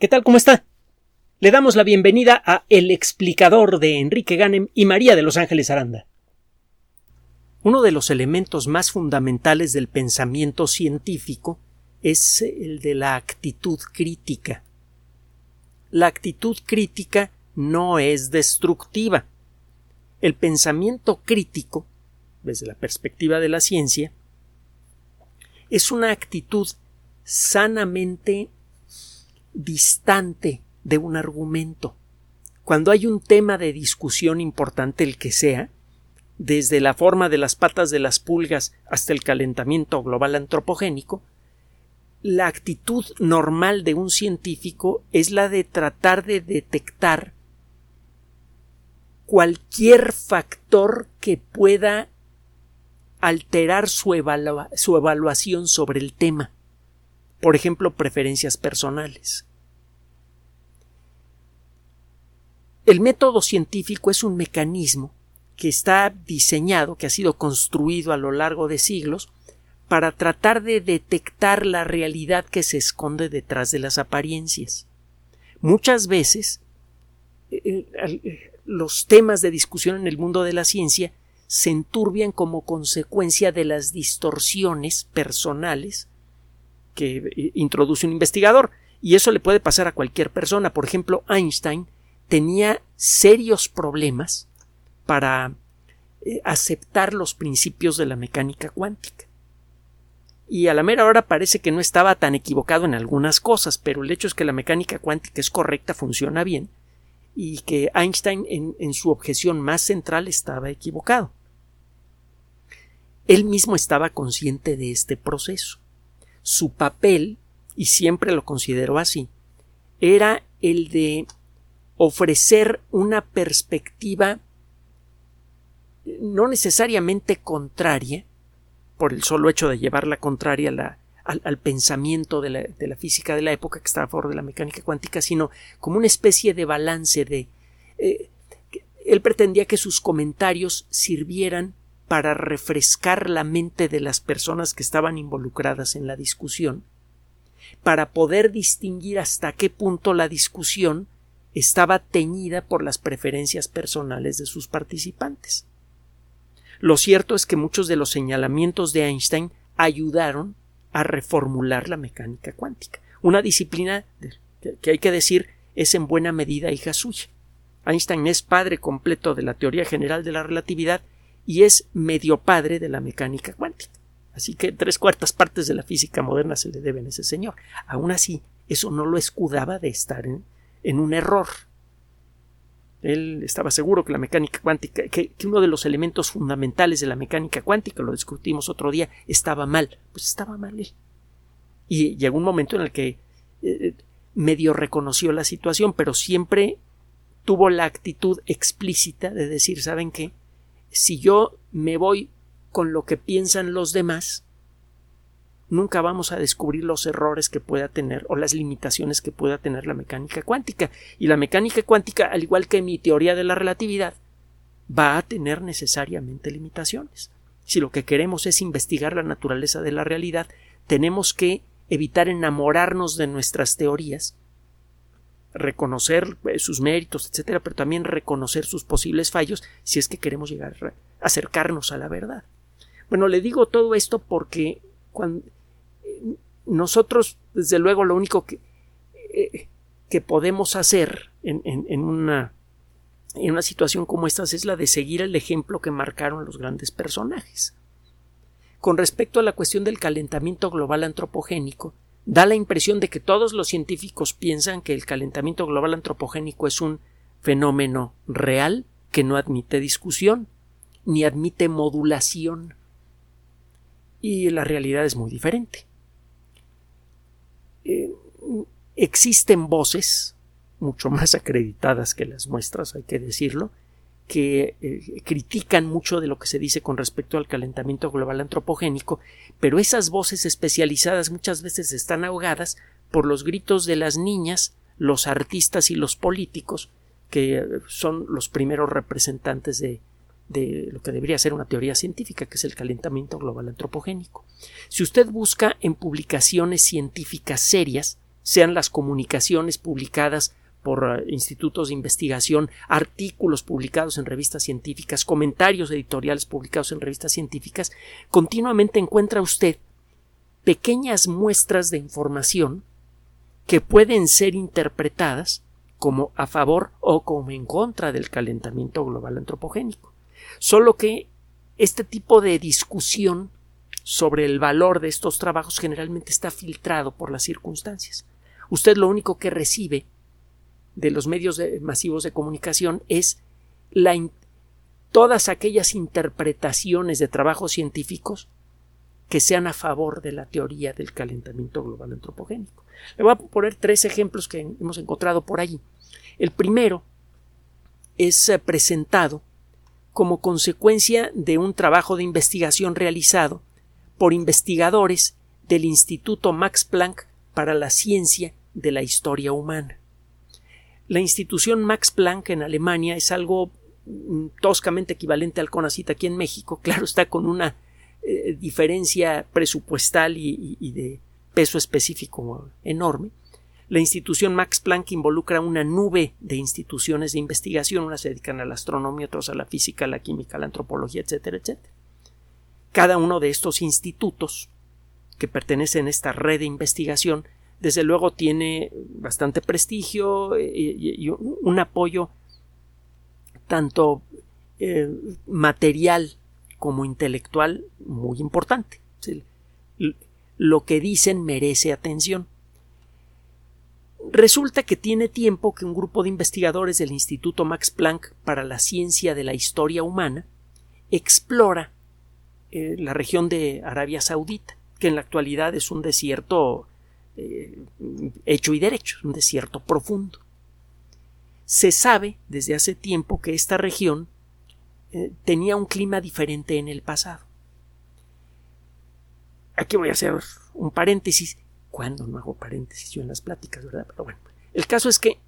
¿Qué tal? ¿Cómo está? Le damos la bienvenida a El explicador de Enrique Ganem y María de Los Ángeles Aranda. Uno de los elementos más fundamentales del pensamiento científico es el de la actitud crítica. La actitud crítica no es destructiva. El pensamiento crítico, desde la perspectiva de la ciencia, es una actitud sanamente distante de un argumento. Cuando hay un tema de discusión importante, el que sea, desde la forma de las patas de las pulgas hasta el calentamiento global antropogénico, la actitud normal de un científico es la de tratar de detectar cualquier factor que pueda alterar su, evaluación sobre el tema por ejemplo, preferencias personales. El método científico es un mecanismo que está diseñado, que ha sido construido a lo largo de siglos, para tratar de detectar la realidad que se esconde detrás de las apariencias. Muchas veces eh, eh, los temas de discusión en el mundo de la ciencia se enturbian como consecuencia de las distorsiones personales que eh, introduce un investigador. Y eso le puede pasar a cualquier persona. Por ejemplo, Einstein tenía serios problemas para eh, aceptar los principios de la mecánica cuántica. Y a la mera hora parece que no estaba tan equivocado en algunas cosas, pero el hecho es que la mecánica cuántica es correcta, funciona bien, y que Einstein en, en su objeción más central estaba equivocado. Él mismo estaba consciente de este proceso su papel, y siempre lo consideró así, era el de ofrecer una perspectiva no necesariamente contraria, por el solo hecho de llevar la contraria al, pensamiento de la, física de la época que estaba a favor de la mecánica cuántica, sino como una especie de balance de... Eh, él pretendía que sus comentarios sirvieran para refrescar la mente de las personas que estaban involucradas en la discusión, para poder distinguir hasta qué punto la discusión estaba teñida por las preferencias personales de sus participantes. Lo cierto es que muchos de los señalamientos de Einstein ayudaron a reformular la mecánica cuántica, una disciplina que hay que decir es en buena medida hija suya. Einstein es padre completo de la teoría general de la relatividad y es medio padre de la mecánica cuántica. Así que tres cuartas partes de la física moderna se le deben a ese señor. Aún así, eso no lo escudaba de estar en, un error. Él estaba seguro que la mecánica cuántica, que, uno de los elementos fundamentales de la mecánica cuántica, lo discutimos otro día, estaba mal. Pues estaba mal él. Y llegó un momento en el que eh, medio reconoció la situación, pero siempre tuvo la actitud explícita de decir, ¿saben qué? Si yo me voy con lo que piensan los demás, nunca vamos a descubrir los errores que pueda tener o las limitaciones que pueda tener la mecánica cuántica. Y la mecánica cuántica, al igual que mi teoría de la relatividad, va a tener necesariamente limitaciones. Si lo que queremos es investigar la naturaleza de la realidad, tenemos que evitar enamorarnos de nuestras teorías reconocer eh, sus méritos, etcétera, pero también reconocer sus posibles fallos si es que queremos llegar a acercarnos a la verdad. Bueno, le digo todo esto porque eh, nosotros, desde luego, lo único que, eh, que podemos hacer en, en, una, en una situación como esta es la de seguir el ejemplo que marcaron los grandes personajes. Con respecto a la cuestión del calentamiento global antropogénico, da la impresión de que todos los científicos piensan que el calentamiento global antropogénico es un fenómeno real que no admite discusión ni admite modulación. Y la realidad es muy diferente. Eh, existen voces mucho más acreditadas que las muestras, hay que decirlo, que eh, critican mucho de lo que se dice con respecto al calentamiento global antropogénico, pero esas voces especializadas muchas veces están ahogadas por los gritos de las niñas, los artistas y los políticos, que son los primeros representantes de lo que debería ser una teoría científica, que es el calentamiento global antropogénico. Si usted busca en publicaciones científicas serias, sean las comunicaciones publicadas por eh, institutos de investigación, artículos publicados en revistas científicas, comentarios editoriales publicados en revistas científicas, continuamente encuentra usted pequeñas muestras de información que pueden ser interpretadas como a favor o como en contra del calentamiento global antropogénico. Solo que este tipo de discusión sobre el valor de estos trabajos generalmente está filtrado por las circunstancias. Usted lo único que recibe de los medios masivos de comunicación es todas aquellas interpretaciones de trabajos científicos que sean a favor de la teoría del calentamiento global antropogénico. Le voy a poner tres ejemplos que hemos encontrado por allí. El primero es eh, presentado como consecuencia de un trabajo de investigación realizado por investigadores del Instituto Max Planck para la Ciencia de la Historia Humana. La institución Max Planck en Alemania es algo mm, toscamente equivalente al CONACYT aquí en México, claro está con una eh, diferencia presupuestal y, de peso específico enorme. La institución Max Planck involucra una nube de instituciones de investigación, unas se dedican a la astronomía, otras a la física, a la química, a la antropología, etcétera, etcétera. Cada uno de estos institutos que pertenecen a esta red de investigación, desde luego tiene bastante prestigio eh, y, un apoyo tanto eh, material como intelectual muy importante. Lo que dicen merece atención. Resulta que tiene tiempo que un grupo de investigadores del Instituto Max Planck para la Ciencia de la Historia Humana explora eh, la región de Arabia Saudita, que en la actualidad es un desierto eh, hecho y derecho, un desierto profundo. Se sabe desde hace tiempo que esta región eh, tenía un clima diferente en el pasado. Aquí voy a hacer un paréntesis. ¿Cuándo no hago paréntesis yo en las pláticas, verdad? Pero bueno, el caso es que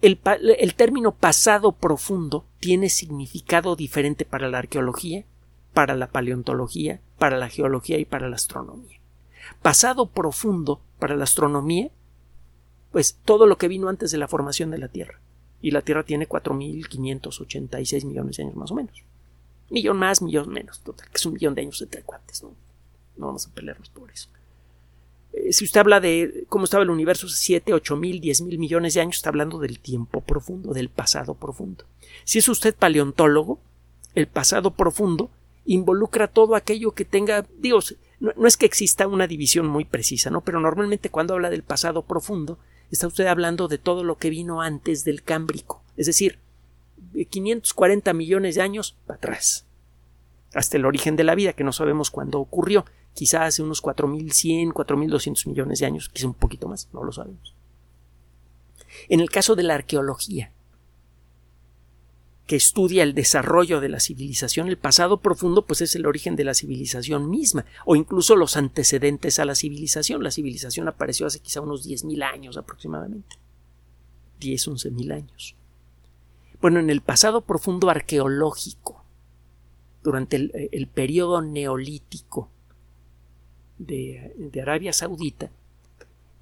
el, término pasado profundo tiene significado diferente para la arqueología, para la paleontología, para la geología y para la astronomía. Pasado profundo para la astronomía, pues todo lo que vino antes de la formación de la Tierra. Y la Tierra tiene 4.586 millones de años más o menos. Millón más, millón menos, total, que es un millón de años entre cuates, ¿no? No vamos a pelearnos por eso. Eh, si usted habla de cómo estaba el universo hace 7, 8 mil, 10 mil millones de años, está hablando del tiempo profundo, del pasado profundo. Si es usted paleontólogo, el pasado profundo involucra todo aquello que tenga, digo, no, es que exista una división muy precisa, ¿no? Pero normalmente cuando habla del pasado profundo, está usted hablando de todo lo que vino antes del Cámbrico, es decir, 540 millones de años atrás, hasta el origen de la vida, que no sabemos cuándo ocurrió, quizá hace unos 4.100, 4.200 millones de años, quizá un poquito más, no lo sabemos. En el caso de la arqueología, que estudia el desarrollo de la civilización, el pasado profundo, pues es el origen de la civilización misma, o incluso los antecedentes a la civilización. La civilización apareció hace quizá unos 10.000 años aproximadamente. 10, 11.000 años. Bueno, en el pasado profundo arqueológico, durante el, el periodo neolítico, de, Arabia Saudita,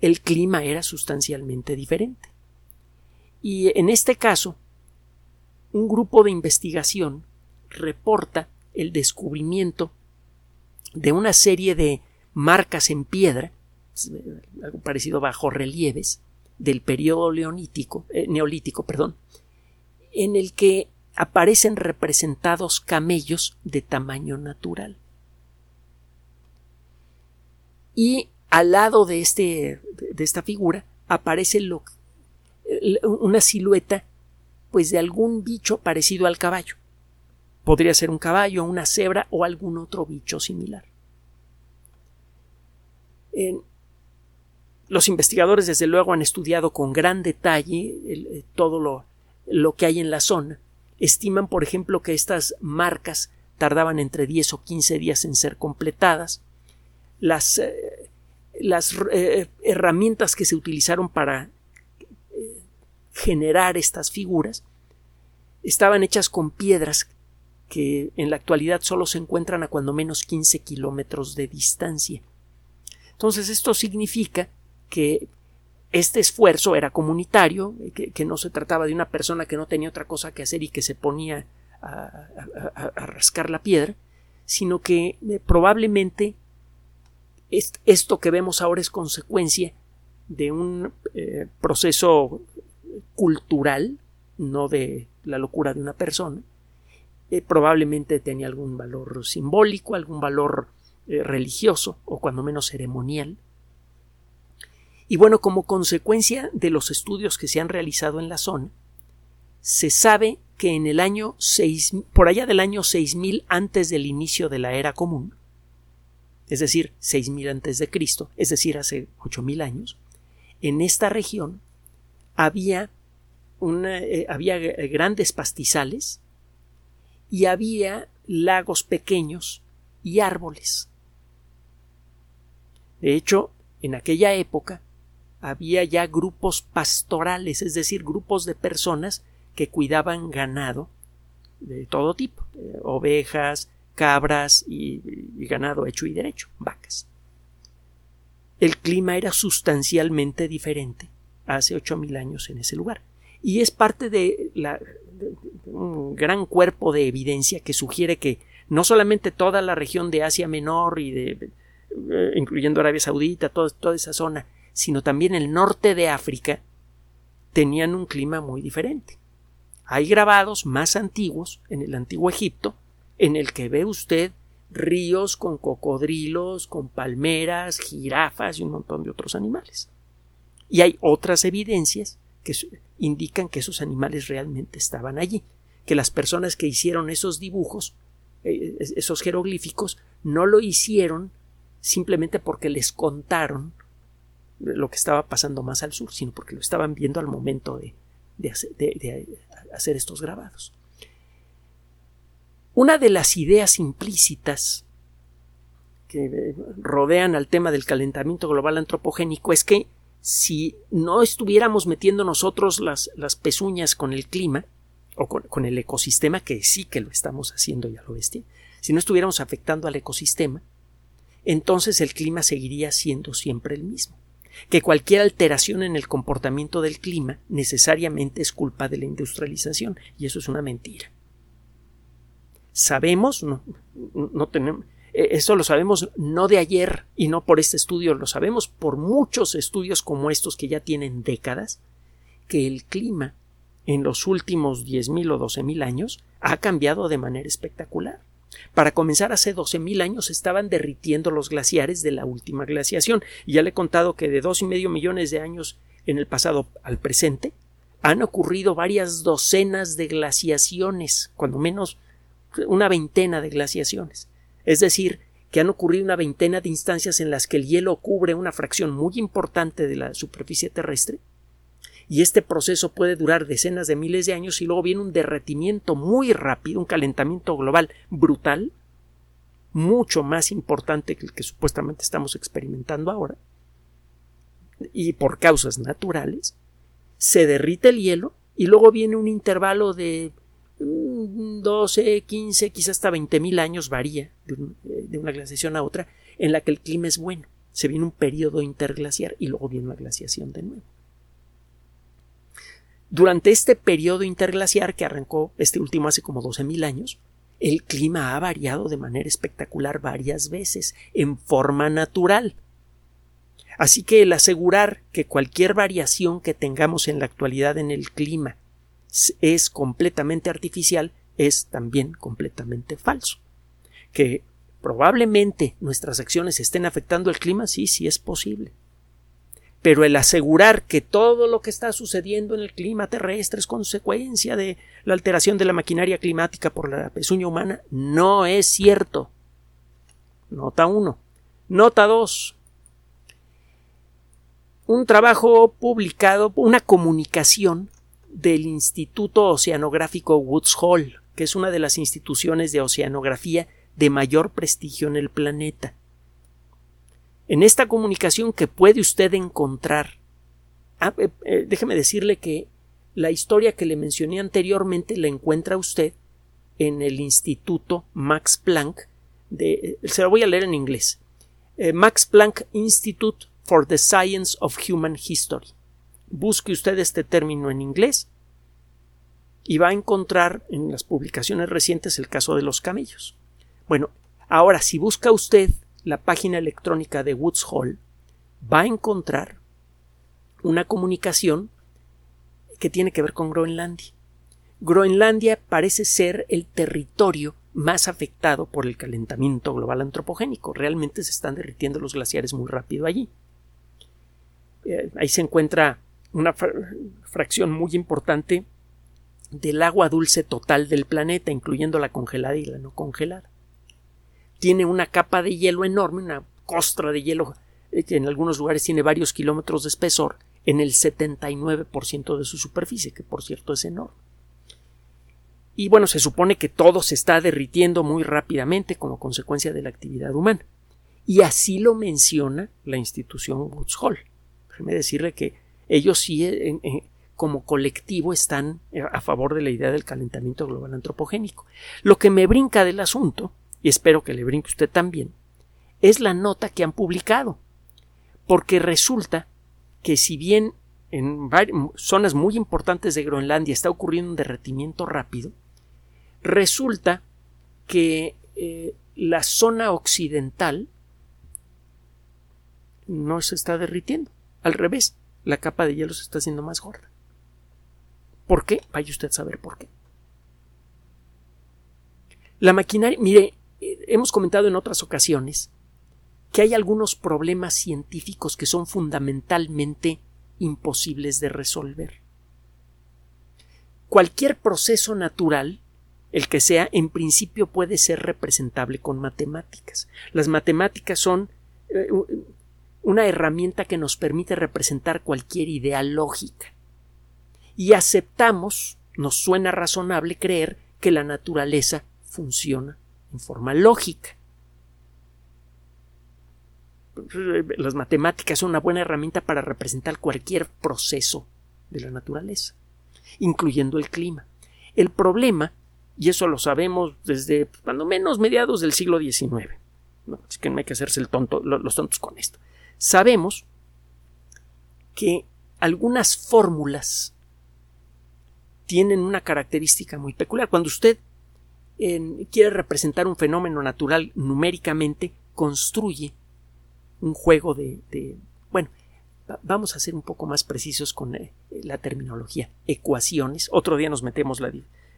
el clima era sustancialmente diferente. Y en este caso, un grupo de investigación reporta el descubrimiento de una serie de marcas en piedra, algo parecido bajo relieves, del periodo leonítico, eh, neolítico, perdón, en el que aparecen representados camellos de tamaño natural. Y al lado de, este, de esta figura aparece lo, una silueta pues de algún bicho parecido al caballo. Podría ser un caballo, una cebra o algún otro bicho similar. los investigadores desde luego han estudiado con gran detalle eh, todo lo, lo que hay en la zona. Estiman, por ejemplo, que estas marcas tardaban entre 10 o 15 días en ser completadas las, eh, las eh, herramientas que se utilizaron para generar estas figuras estaban hechas con piedras que en la actualidad solo se encuentran a cuando menos 15 kilómetros de distancia. Entonces esto significa que este esfuerzo era comunitario, que, no se trataba de una persona que no tenía otra cosa que hacer y que se ponía a, rascar la piedra, sino que eh, probablemente esto que vemos ahora es consecuencia de un eh, proceso cultural, no de la locura de una persona. Eh, probablemente tenía algún valor simbólico, algún valor religioso o cuando menos ceremonial. Y bueno, como consecuencia de los estudios que se han realizado en la zona, se sabe que en el año 6, por allá del año 6000 antes del inicio de la era común, es decir, 6000 antes de Cristo, es decir, hace 8000 años, en esta región había eh, había grandes pastizales y había lagos pequeños y árboles. De hecho, en aquella época había ya grupos pastorales, es decir, grupos de personas que cuidaban ganado de todo tipo, eh, ovejas, cabras y, ganado hecho y derecho, vacas. El clima era sustancialmente diferente hace ocho mil años en ese lugar y es parte de, la, un gran cuerpo de evidencia que sugiere que no solamente toda la región de Asia Menor y de eh, incluyendo Arabia Saudita, toda esa zona, sino también el norte de África, tenían un clima muy diferente. Hay grabados más antiguos en el antiguo Egipto en el que ve usted ríos con cocodrilos, con palmeras, jirafas y un montón de otros animales. Y hay otras evidencias que indican que esos animales realmente estaban allí, que las personas que hicieron esos dibujos, eh, esos jeroglíficos, no lo hicieron simplemente porque les contaron lo que estaba pasando más al sur, sino porque lo estaban viendo al momento de, hacer, estos grabados. Una de las ideas implícitas que rodean al tema del calentamiento global antropogénico es que si no estuviéramos metiendo nosotros las, pezuñas con el clima o con, el ecosistema, que sí que lo estamos haciendo ya lo bestia, si no estuviéramos afectando al ecosistema, entonces el clima seguiría siendo siempre el mismo que cualquier alteración en el comportamiento del clima necesariamente es culpa de la industrialización, y eso es una mentira. Sabemos, no, no tenemos, eso lo sabemos no de ayer y no por este estudio, lo sabemos por muchos estudios como estos que ya tienen décadas, que el clima en los últimos 10.000 o 12.000 años ha cambiado de manera espectacular. Para comenzar, hace 12.000 años estaban derritiendo los glaciares de la última glaciación. Y ya le he contado que de dos y medio millones de años en el pasado al presente han ocurrido varias docenas de glaciaciones, cuando menos una veintena de glaciaciones. Es decir, que han ocurrido una veintena de instancias en las que el hielo cubre una fracción muy importante de la superficie terrestre y este proceso puede durar decenas de miles de años y luego viene un derretimiento muy rápido, un calentamiento global brutal, mucho más importante que el que supuestamente estamos experimentando ahora, y por causas naturales, se derrite el hielo y luego viene un intervalo de 12, 15, quizás hasta 20 mil años, varía de, de una glaciación a otra, en la que el clima es bueno. Se viene un periodo interglaciar y luego viene una glaciación de nuevo. Durante este periodo interglaciar que arrancó este último hace como 12.000 años, el clima ha variado de manera espectacular varias veces, en forma natural. Así que el asegurar que cualquier variación que tengamos en la actualidad en el clima es completamente artificial es también completamente falso. Que probablemente nuestras acciones estén afectando el clima, sí, sí es posible pero el asegurar que todo lo que está sucediendo en el clima terrestre es consecuencia de la alteración de la maquinaria climática por la pezuña humana no es cierto. Nota 1. Nota 2. Un trabajo publicado, una comunicación del Instituto Oceanográfico Woods Hole, que es una de las instituciones de oceanografía de mayor prestigio en el planeta. En esta comunicación que puede usted encontrar, ah, eh, eh, déjeme decirle que la historia que le mencioné anteriormente la encuentra usted en el Instituto Max Planck eh, se lo voy a leer en inglés. Max Planck Institute for the Science of Human History. Busque usted este término en inglés y va a encontrar en las publicaciones recientes el caso de los camellos. Bueno, ahora si busca usted la página electrónica de Woods Hall, va a encontrar una comunicación que tiene que ver con Groenlandia. Groenlandia parece ser el territorio más afectado por el calentamiento global antropogénico. Realmente se están derritiendo los glaciares muy rápido allí. Eh, ahí se encuentra una fracción muy importante del agua dulce total del planeta, incluyendo la congelada y la no congelada. Tiene una capa de hielo enorme, una costra de hielo eh, que en algunos lugares tiene varios kilómetros de espesor, en el 79% de su superficie, que por cierto es enorme. Y bueno, se supone que todo se está derritiendo muy rápidamente como consecuencia de la actividad humana. Y así lo menciona la institución Woods Hole. Déjeme decirle que ellos sí, eh, como colectivo, están a favor de la idea del calentamiento global antropogénico. Lo que me brinca del asunto, y espero que le brinque usted también, es la nota que han publicado. Porque resulta que si bien en zonas muy importantes de Groenlandia está ocurriendo un derretimiento rápido, resulta que eh, la zona occidental no se está derritiendo. Al revés, la capa de hielo se está haciendo más gorda. ¿Por qué? Vaya usted a saber por qué. La maquinaria, mire, eh, hemos comentado en otras ocasiones que hay algunos problemas científicos que son fundamentalmente imposibles de resolver. Cualquier proceso natural, el que sea, en principio puede ser representable con matemáticas. Las matemáticas son eh, una herramienta que nos permite representar cualquier idea lógica. Y aceptamos, nos suena razonable creer que la naturaleza funciona en forma lógica las matemáticas son una buena herramienta para representar cualquier proceso de la naturaleza, incluyendo el clima. El problema, y eso lo sabemos desde cuando menos mediados del siglo XIX, no, es que no hay que hacerse el tonto, los tontos con esto. Sabemos que algunas fórmulas tienen una característica muy peculiar. Cuando usted quiere representar un fenómeno natural numéricamente, construye un juego de, bueno, vamos a ser un poco más precisos con eh, la terminología. Ecuaciones. Otro día nos metemos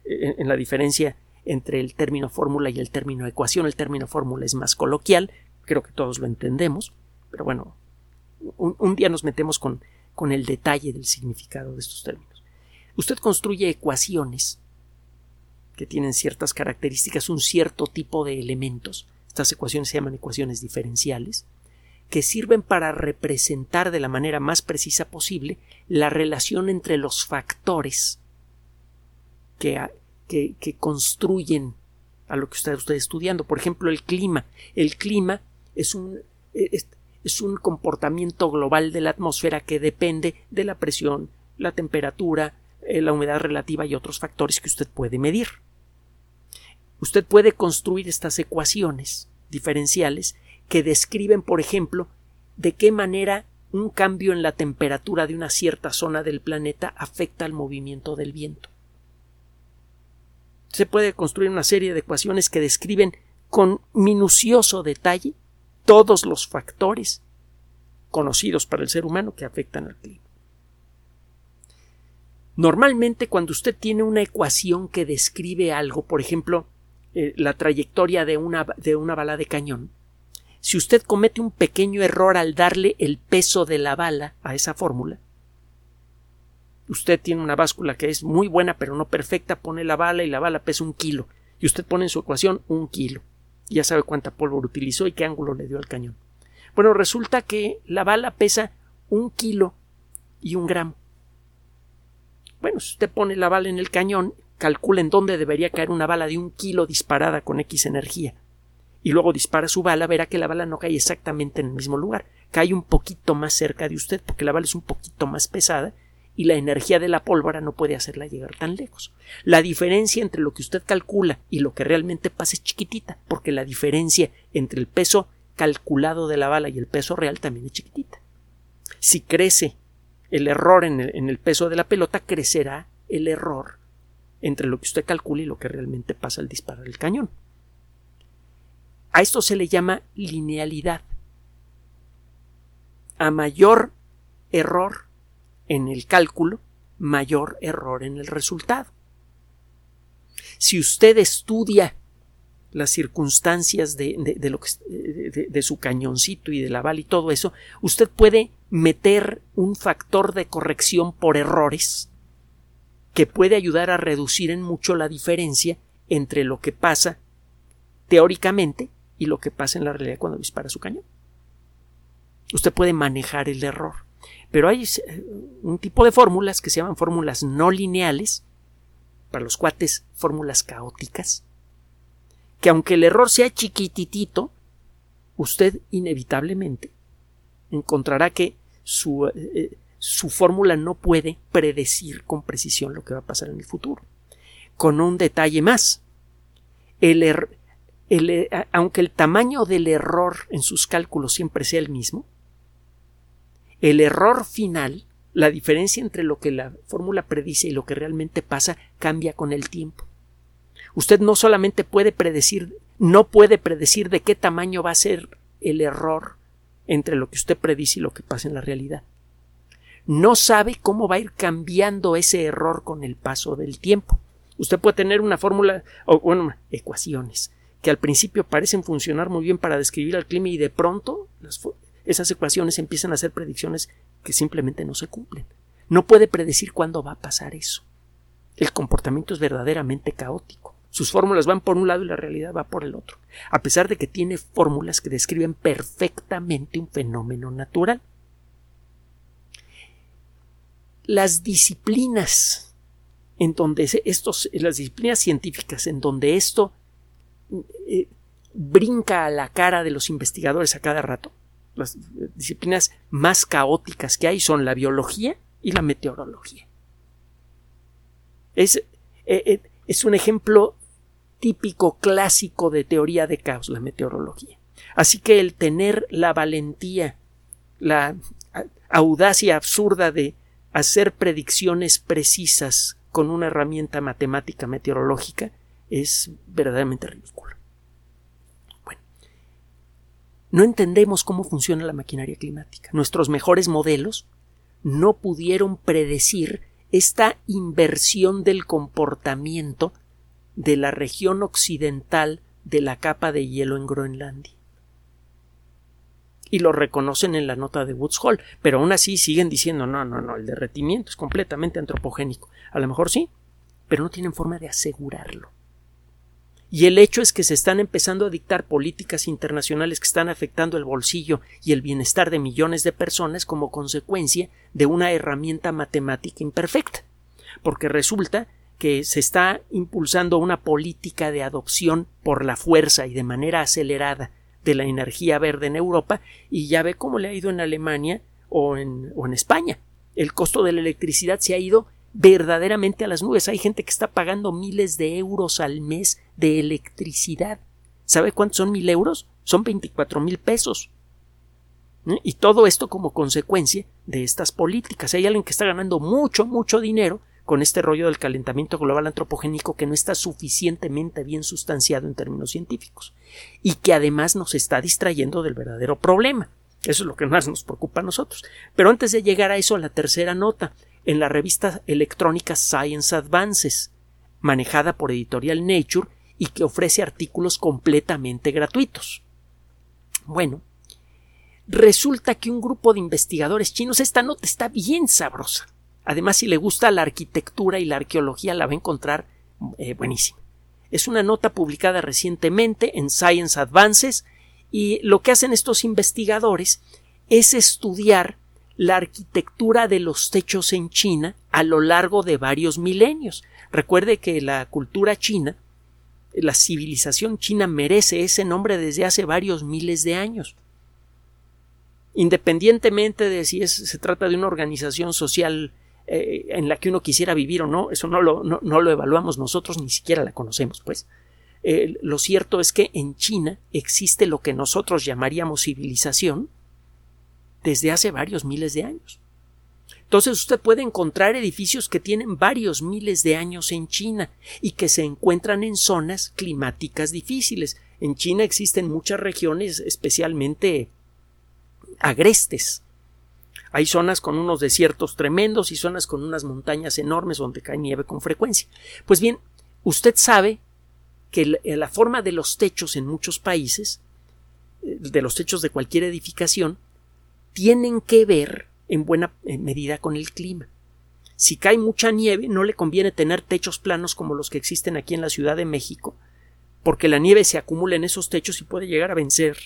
en, la diferencia entre el término fórmula y el término ecuación. El término fórmula es más coloquial, creo que todos lo entendemos, pero bueno, un, día nos metemos con, con el detalle del significado de estos términos. Usted construye ecuaciones que tienen ciertas características, un cierto tipo de elementos. Estas ecuaciones se llaman ecuaciones diferenciales que sirven para representar de la manera más precisa posible la relación entre los factores que, que, construyen a lo que usted está estudiando. Por ejemplo, el clima. El clima es un, es un comportamiento global de la atmósfera que depende de la presión, la temperatura, eh, la humedad relativa y otros factores que usted puede medir. Usted puede construir estas ecuaciones diferenciales que describen, por ejemplo, de qué manera un cambio en la temperatura de una cierta zona del planeta afecta al movimiento del viento. Se puede construir una serie de ecuaciones que describen con minucioso detalle todos los factores conocidos para el ser humano que afectan al clima. Normalmente cuando usted tiene una ecuación que describe algo, por ejemplo, eh, la trayectoria de una, de una bala de cañón, si usted comete un pequeño error al darle el peso de la bala a esa fórmula, usted tiene una báscula que es muy buena pero no perfecta, pone la bala y la bala pesa un kilo, y usted pone en su ecuación un kilo. Ya sabe cuánta pólvora utilizó y qué ángulo le dio al cañón. Bueno, resulta que la bala pesa un kilo y un gramo. Bueno, si usted pone la bala en el cañón, calcula en dónde debería caer una bala de un kilo disparada con X energía y luego dispara su bala, verá que la bala no cae exactamente en el mismo lugar, cae un poquito más cerca de usted porque la bala es un poquito más pesada y la energía de la pólvora no puede hacerla llegar tan lejos. La diferencia entre lo que usted calcula y lo que realmente pasa es chiquitita, porque la diferencia entre el peso calculado de la bala y el peso real también es chiquitita. Si crece el error en el, peso de la pelota, crecerá el error entre lo que usted calcula y lo que realmente pasa al disparar el cañón. A esto se le llama linealidad. A mayor error en el cálculo, mayor error en el resultado. Si usted estudia las circunstancias de, que, de, su cañoncito y de la bala y todo eso, usted puede meter un factor de corrección por errores que puede ayudar a reducir en mucho la diferencia entre lo que pasa teóricamente y lo que pasa en la realidad cuando dispara su cañón. Usted puede manejar el error. Pero hay eh, un tipo de fórmulas que se llaman fórmulas no lineales, para los cuates fórmulas caóticas, que aunque el error sea chiquititito, usted inevitablemente encontrará que su, eh, su fórmula no puede predecir con precisión lo que va a pasar en el futuro. Con un detalle más, el, er, eh, aunque el tamaño del error en sus cálculos siempre sea el mismo, el error final, la diferencia entre lo que la fórmula predice y lo que realmente pasa, cambia con el tiempo. Usted no solamente puede predecir, no puede predecir de qué tamaño va a ser el error entre lo que usted predice y lo que pasa en la realidad. No sabe cómo va a ir cambiando ese error con el paso del tiempo. Usted puede tener una fórmula o bueno, ecuaciones que al principio parecen funcionar muy bien para describir el clima y de pronto esas ecuaciones empiezan a hacer predicciones que simplemente no se cumplen. No puede predecir cuándo va a pasar eso. El comportamiento es verdaderamente caótico. Sus fórmulas van por un lado y la realidad va por el otro, a pesar de que tiene fórmulas que describen perfectamente un fenómeno natural. Las disciplinas en donde estos, las disciplinas científicas en donde esto eh, brinca a la cara de los investigadores a cada rato, las disciplinas más caóticas que hay son la biología y la meteorología. Es, eh, eh, es un ejemplo típico clásico de teoría de caos, la meteorología. Así que el tener la valentía, la audacia absurda de hacer predicciones precisas con una herramienta matemática meteorológica es verdaderamente ridículo. No entendemos cómo funciona la maquinaria climática. Nuestros mejores modelos no pudieron predecir esta inversión del comportamiento de la región occidental de la capa de hielo en Groenlandia. Y lo reconocen en la nota de Woods Hole, pero aún así siguen diciendo no, no, no, el derretimiento es completamente antropogénico. A lo mejor sí, pero no tienen forma de asegurarlo. Y el hecho es que se están empezando a dictar políticas internacionales que están afectando el bolsillo y el bienestar de millones de personas como consecuencia de una herramienta matemática imperfecta. Porque resulta que se está impulsando una política de adopción por la fuerza y de manera acelerada de la energía verde en Europa y ya ve cómo le ha ido en Alemania o en, España. El costo de la electricidad se ha ido verdaderamente a las nubes. Hay gente que está pagando miles de euros al mes de electricidad. ¿Sabe cuántos son mil euros? Son 24 mil pesos. Y todo esto como consecuencia de estas políticas. Hay alguien que está ganando mucho, mucho dinero con este rollo del calentamiento global antropogénico que no está suficientemente bien sustanciado en términos científicos y que además nos está distrayendo del verdadero problema. Eso es lo que más nos preocupa a nosotros. Pero antes de llegar a eso, la tercera nota, en la revista electrónica Science Advances, manejada por Editorial Nature y que ofrece artículos completamente gratuitos. Bueno, resulta que un grupo de investigadores chinos, esta nota está bien sabrosa, Además, si le gusta la arquitectura y la arqueología, la va a encontrar eh, buenísima. Es una nota publicada recientemente en Science Advances y lo que hacen estos investigadores es estudiar la arquitectura de los techos en China a lo largo de varios milenios. Recuerde que la cultura china, la civilización china merece ese nombre desde hace varios miles de años. Independientemente de si se trata de una organización social eh, en la que uno quisiera vivir o no, eso no lo, no, lo evaluamos nosotros, ni siquiera la conocemos, pues. eh, lo cierto es que en China existe lo que nosotros llamaríamos civilización desde hace varios miles de años. Entonces usted puede encontrar edificios que tienen varios miles de años en China y que se encuentran en zonas climáticas difíciles. En China existen muchas regiones especialmente agrestes. Hay zonas con unos desiertos tremendos y zonas con unas montañas enormes donde cae nieve con frecuencia. Pues bien, usted sabe que la forma de los techos en muchos países, eh, de los techos de cualquier edificación, tienen que ver en buena medida con el clima. Si cae mucha nieve, no le conviene tener techos planos como los que existen aquí en la Ciudad de México, porque la nieve se acumula en esos techos y puede llegar a vencer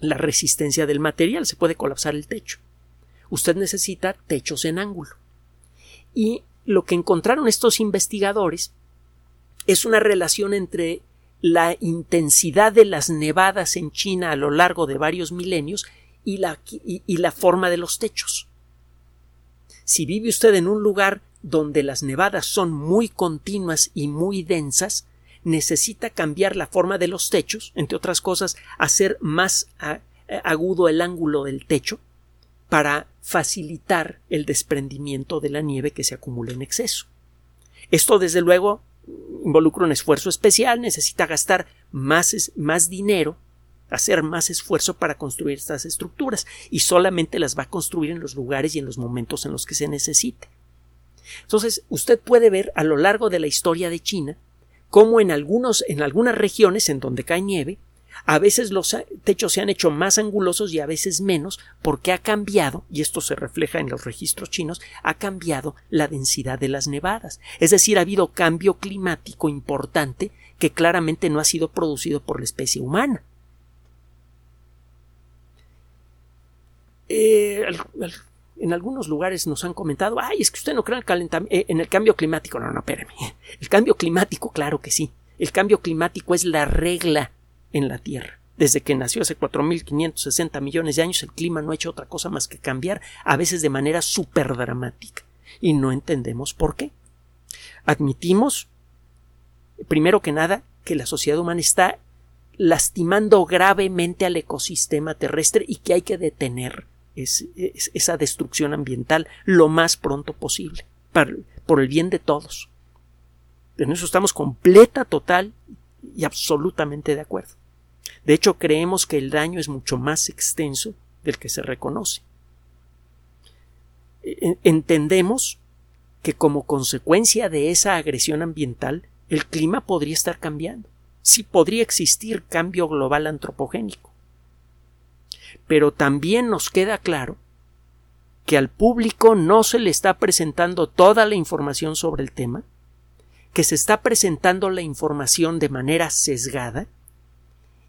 la resistencia del material, se puede colapsar el techo. Usted necesita techos en ángulo. Y lo que encontraron estos investigadores es una relación entre la intensidad de las nevadas en China a lo largo de varios milenios y la, y, la forma de los techos. Si vive usted en un lugar donde las nevadas son muy continuas y muy densas, necesita cambiar la forma de los techos, entre otras cosas, hacer más agudo el ángulo del techo para facilitar el desprendimiento de la nieve que se acumula en exceso. Esto, desde luego, involucra un esfuerzo especial, necesita gastar más, más dinero hacer más esfuerzo para construir estas estructuras y solamente las va a construir en los lugares y en los momentos en los que se necesite. Entonces, usted puede ver a lo largo de la historia de China cómo en algunos en algunas regiones en donde cae nieve, a veces los techos se han hecho más angulosos y a veces menos porque ha cambiado, y esto se refleja en los registros chinos, ha cambiado la densidad de las nevadas. Es decir, ha habido cambio climático importante que claramente no ha sido producido por la especie humana. Eh, en algunos lugares nos han comentado, ay, es que usted no cree en el, eh, en el cambio climático. No, no, espérame. El cambio climático, claro que sí. El cambio climático es la regla en la Tierra. Desde que nació hace 4.560 millones de años, el clima no ha hecho otra cosa más que cambiar, a veces de manera súper dramática. Y no entendemos por qué. Admitimos, primero que nada, que la sociedad humana está lastimando gravemente al ecosistema terrestre y que hay que detener esa destrucción ambiental lo más pronto posible, por el bien de todos. En eso estamos completa, total y absolutamente de acuerdo. De hecho, creemos que el daño es mucho más extenso del que se reconoce. Entendemos que como consecuencia de esa agresión ambiental, el clima podría estar cambiando. Sí podría existir cambio global antropogénico pero también nos queda claro que al público no se le está presentando toda la información sobre el tema, que se está presentando la información de manera sesgada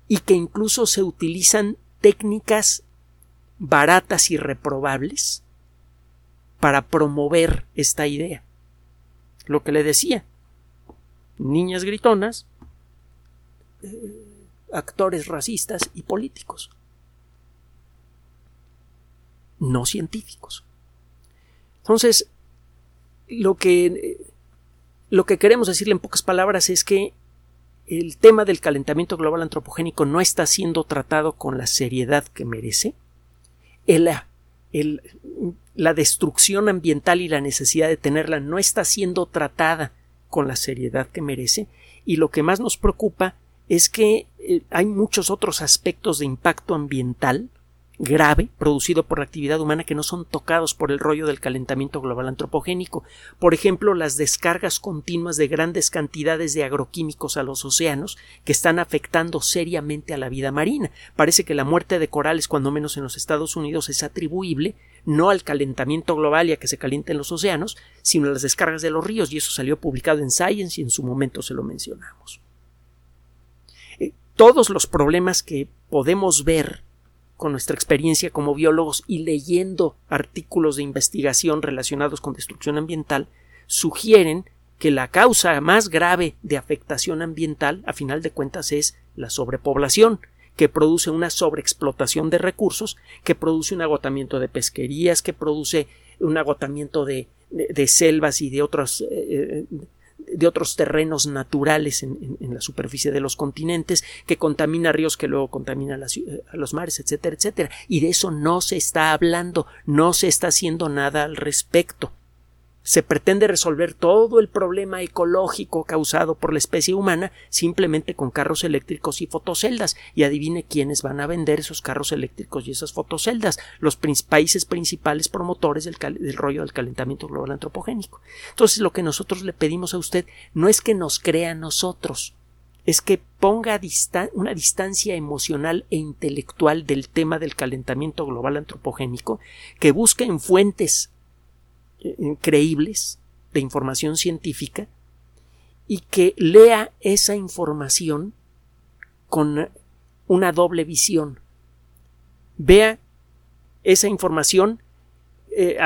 y que incluso se utilizan técnicas baratas y reprobables para promover esta idea. Lo que le decía, niñas gritonas, eh, actores racistas y políticos no científicos. Entonces, lo que, lo que queremos decirle en pocas palabras es que el tema del calentamiento global antropogénico no está siendo tratado con la seriedad que merece. El, la destrucción ambiental y la necesidad de tenerla no está siendo tratada con la seriedad que merece. Y lo que más nos preocupa es que eh, hay muchos otros aspectos de impacto ambiental grave producido por la actividad humana que no son tocados por el rollo del calentamiento global antropogénico. Por ejemplo, las descargas continuas de grandes cantidades de agroquímicos a los océanos que están afectando seriamente a la vida marina. Parece que la muerte de corales, cuando menos en los Estados Unidos, es atribuible no al calentamiento global y a que se calienten los océanos, sino a las descargas de los ríos, y eso salió publicado en Science y en su momento se lo mencionamos. Eh, todos los problemas que podemos ver con nuestra experiencia como biólogos y leyendo artículos de investigación relacionados con destrucción ambiental, sugieren que la causa más grave de afectación ambiental, a final de cuentas, es la sobrepoblación, que produce una sobreexplotación de recursos, que produce un agotamiento de pesquerías, que produce un agotamiento de, selvas y de otros, eh, de otros terrenos naturales en, la superficie de los continentes, que contamina ríos, que luego contamina a los mares, etcétera, etcétera. Y de eso no se está hablando, no se está haciendo nada al respecto se pretende resolver todo el problema ecológico causado por la especie humana simplemente con carros eléctricos y fotoceldas. Y adivine quiénes van a vender esos carros eléctricos y esas fotoceldas. Los países principales promotores del, rollo del calentamiento global antropogénico. Entonces, lo que nosotros le pedimos a usted no es que nos crea a nosotros, es que ponga una distancia emocional e intelectual del tema del calentamiento global antropogénico, que busque en fuentes creíbles de información científica y que lea esa información con una doble visión. Vea esa información eh,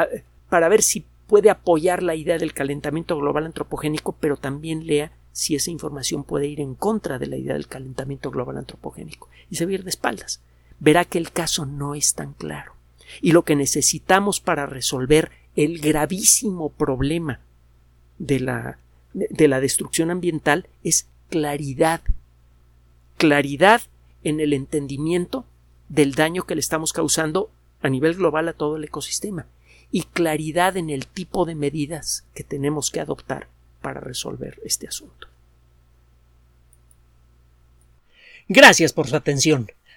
para ver si puede apoyar la idea del calentamiento global antropogénico, pero también lea si esa información puede ir en contra de la idea del calentamiento global antropogénico y se de espaldas. Verá que el caso no es tan claro. Y lo que necesitamos para resolver el gravísimo problema de la, de la destrucción ambiental es claridad. Claridad en el entendimiento del daño que le estamos causando a nivel global a todo el ecosistema y claridad en el tipo de medidas que tenemos que adoptar para resolver este asunto. Gracias por su atención.